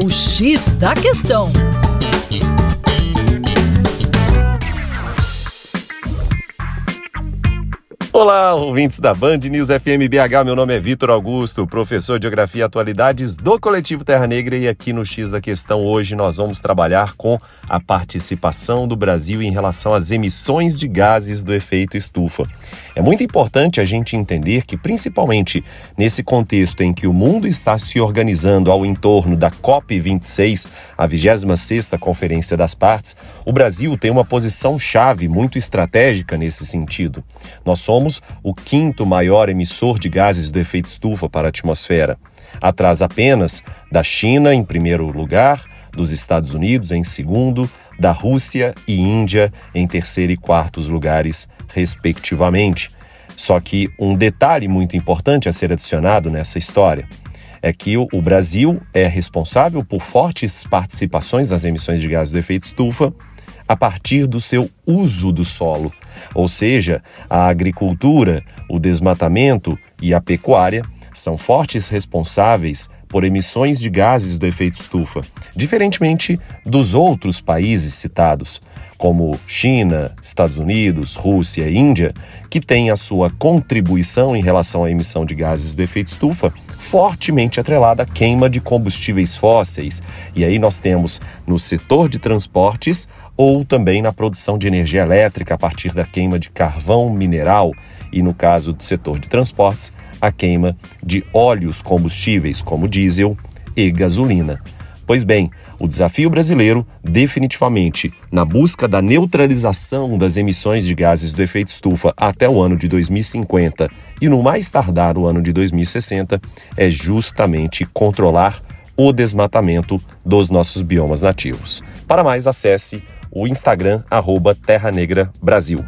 O X da Questão. Olá, ouvintes da Band News FM BH. Meu nome é Vitor Augusto, professor de Geografia e Atualidades do Coletivo Terra Negra. E aqui no X da Questão hoje nós vamos trabalhar com a participação do Brasil em relação às emissões de gases do efeito estufa. É muito importante a gente entender que, principalmente nesse contexto em que o mundo está se organizando ao entorno da COP26, a 26ª Conferência das Partes, o Brasil tem uma posição chave muito estratégica nesse sentido. Nós somos o quinto maior emissor de gases do efeito estufa para a atmosfera, atrás apenas da China em primeiro lugar, dos Estados Unidos em segundo, da Rússia e Índia em terceiro e quartos lugares, respectivamente. Só que um detalhe muito importante a ser adicionado nessa história é que o Brasil é responsável por fortes participações nas emissões de gases do efeito estufa a partir do seu uso do solo, ou seja, a agricultura, o desmatamento e a pecuária são fortes responsáveis por emissões de gases do efeito estufa, diferentemente dos outros países citados, como China, Estados Unidos, Rússia e Índia, que têm a sua contribuição em relação à emissão de gases do efeito estufa fortemente atrelada à queima de combustíveis fósseis. E aí nós temos no setor de transportes ou também na produção de energia elétrica a partir da queima de carvão mineral e no caso do setor de transportes, a queima de óleos combustíveis como diesel e gasolina. Pois bem, o desafio brasileiro, definitivamente, na busca da neutralização das emissões de gases do efeito estufa até o ano de 2050 e no mais tardar o ano de 2060, é justamente controlar o desmatamento dos nossos biomas nativos. Para mais, acesse o Instagram arroba Terra Negra Brasil.